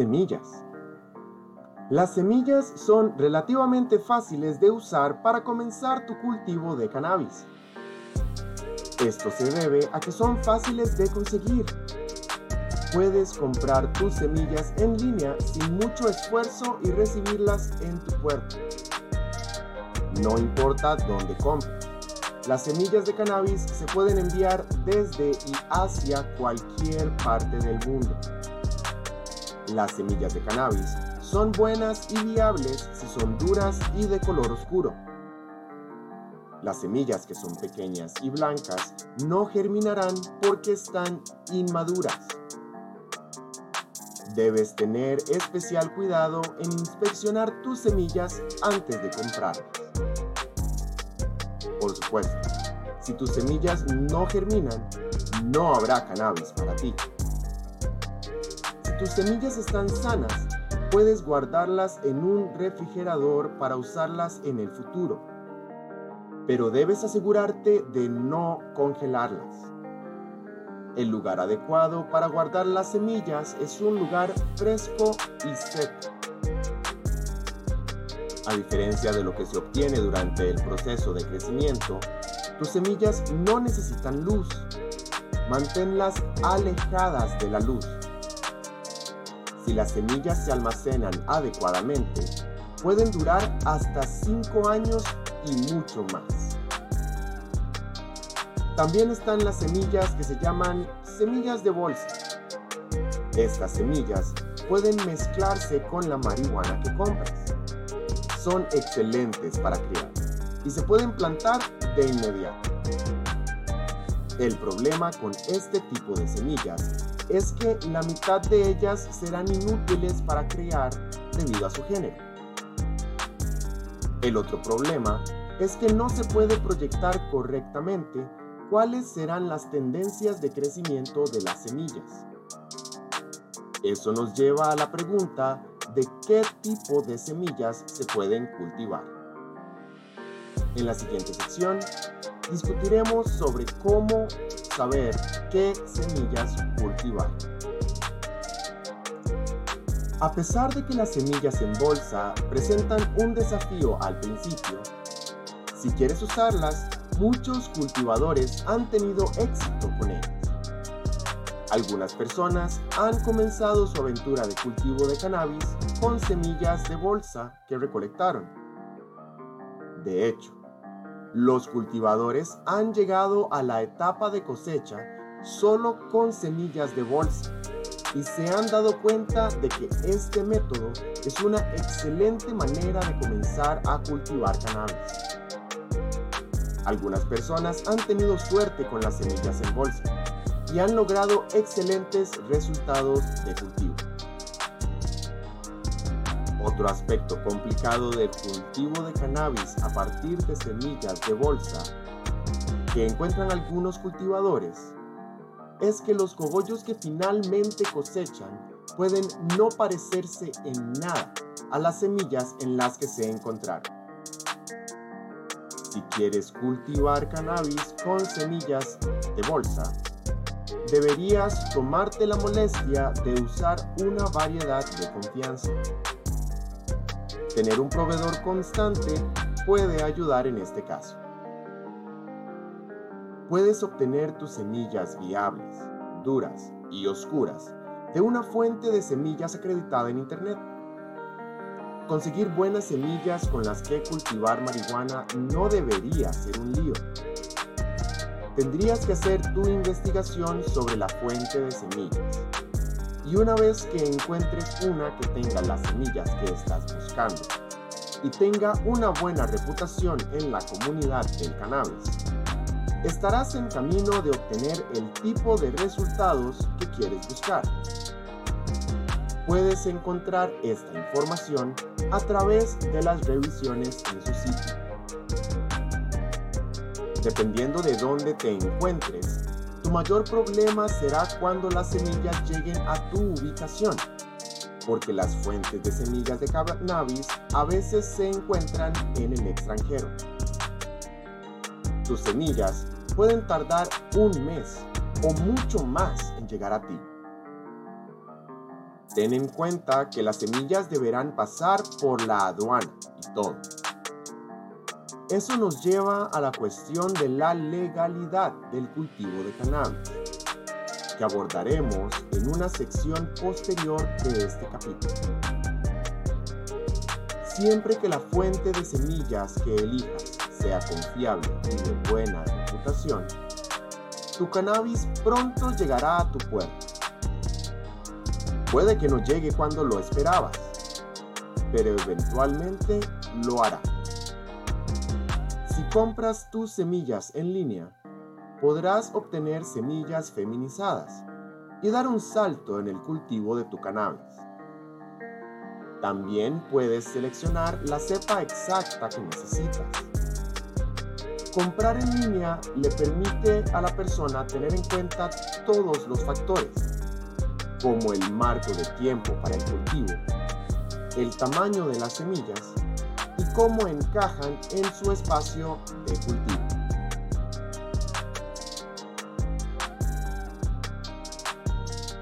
Semillas. Las semillas son relativamente fáciles de usar para comenzar tu cultivo de cannabis. Esto se debe a que son fáciles de conseguir. Puedes comprar tus semillas en línea sin mucho esfuerzo y recibirlas en tu puerta. No importa dónde compres. Las semillas de cannabis se pueden enviar desde y hacia cualquier parte del mundo. Las semillas de cannabis son buenas y viables si son duras y de color oscuro. Las semillas que son pequeñas y blancas no germinarán porque están inmaduras. Debes tener especial cuidado en inspeccionar tus semillas antes de comprarlas. Por supuesto, si tus semillas no germinan, no habrá cannabis para ti. Tus semillas están sanas, puedes guardarlas en un refrigerador para usarlas en el futuro. Pero debes asegurarte de no congelarlas. El lugar adecuado para guardar las semillas es un lugar fresco y seco. A diferencia de lo que se obtiene durante el proceso de crecimiento, tus semillas no necesitan luz. Manténlas alejadas de la luz. Si las semillas se almacenan adecuadamente, pueden durar hasta 5 años y mucho más. También están las semillas que se llaman semillas de bolsa. Estas semillas pueden mezclarse con la marihuana que compras son excelentes para criar y se pueden plantar de inmediato. El problema con este tipo de semillas es que la mitad de ellas serán inútiles para criar debido a su género. El otro problema es que no se puede proyectar correctamente cuáles serán las tendencias de crecimiento de las semillas. Eso nos lleva a la pregunta de qué tipo de semillas se pueden cultivar. En la siguiente sección discutiremos sobre cómo saber qué semillas cultivar. A pesar de que las semillas en bolsa presentan un desafío al principio, si quieres usarlas, muchos cultivadores han tenido éxito con ellas. Algunas personas han comenzado su aventura de cultivo de cannabis con semillas de bolsa que recolectaron. De hecho, los cultivadores han llegado a la etapa de cosecha solo con semillas de bolsa y se han dado cuenta de que este método es una excelente manera de comenzar a cultivar cannabis. Algunas personas han tenido suerte con las semillas en bolsa y han logrado excelentes resultados de cultivo. Otro aspecto complicado del cultivo de cannabis a partir de semillas de bolsa que encuentran algunos cultivadores es que los cogollos que finalmente cosechan pueden no parecerse en nada a las semillas en las que se encontraron. Si quieres cultivar cannabis con semillas de bolsa, deberías tomarte la molestia de usar una variedad de confianza. Tener un proveedor constante puede ayudar en este caso. Puedes obtener tus semillas viables, duras y oscuras de una fuente de semillas acreditada en Internet. Conseguir buenas semillas con las que cultivar marihuana no debería ser un lío tendrías que hacer tu investigación sobre la fuente de semillas. Y una vez que encuentres una que tenga las semillas que estás buscando y tenga una buena reputación en la comunidad del cannabis, estarás en camino de obtener el tipo de resultados que quieres buscar. Puedes encontrar esta información a través de las revisiones en su sitio. Dependiendo de dónde te encuentres, tu mayor problema será cuando las semillas lleguen a tu ubicación, porque las fuentes de semillas de cannabis a veces se encuentran en el extranjero. Tus semillas pueden tardar un mes o mucho más en llegar a ti. Ten en cuenta que las semillas deberán pasar por la aduana y todo. Eso nos lleva a la cuestión de la legalidad del cultivo de cannabis, que abordaremos en una sección posterior de este capítulo. Siempre que la fuente de semillas que elijas sea confiable y de buena reputación, tu cannabis pronto llegará a tu puerta. Puede que no llegue cuando lo esperabas, pero eventualmente lo hará. Si compras tus semillas en línea, podrás obtener semillas feminizadas y dar un salto en el cultivo de tu cannabis. También puedes seleccionar la cepa exacta que necesitas Comprar en línea le permite a la persona tener en cuenta todos los factores, como el marco de tiempo para el cultivo, el tamaño de las semillas cómo encajan en su espacio de cultivo.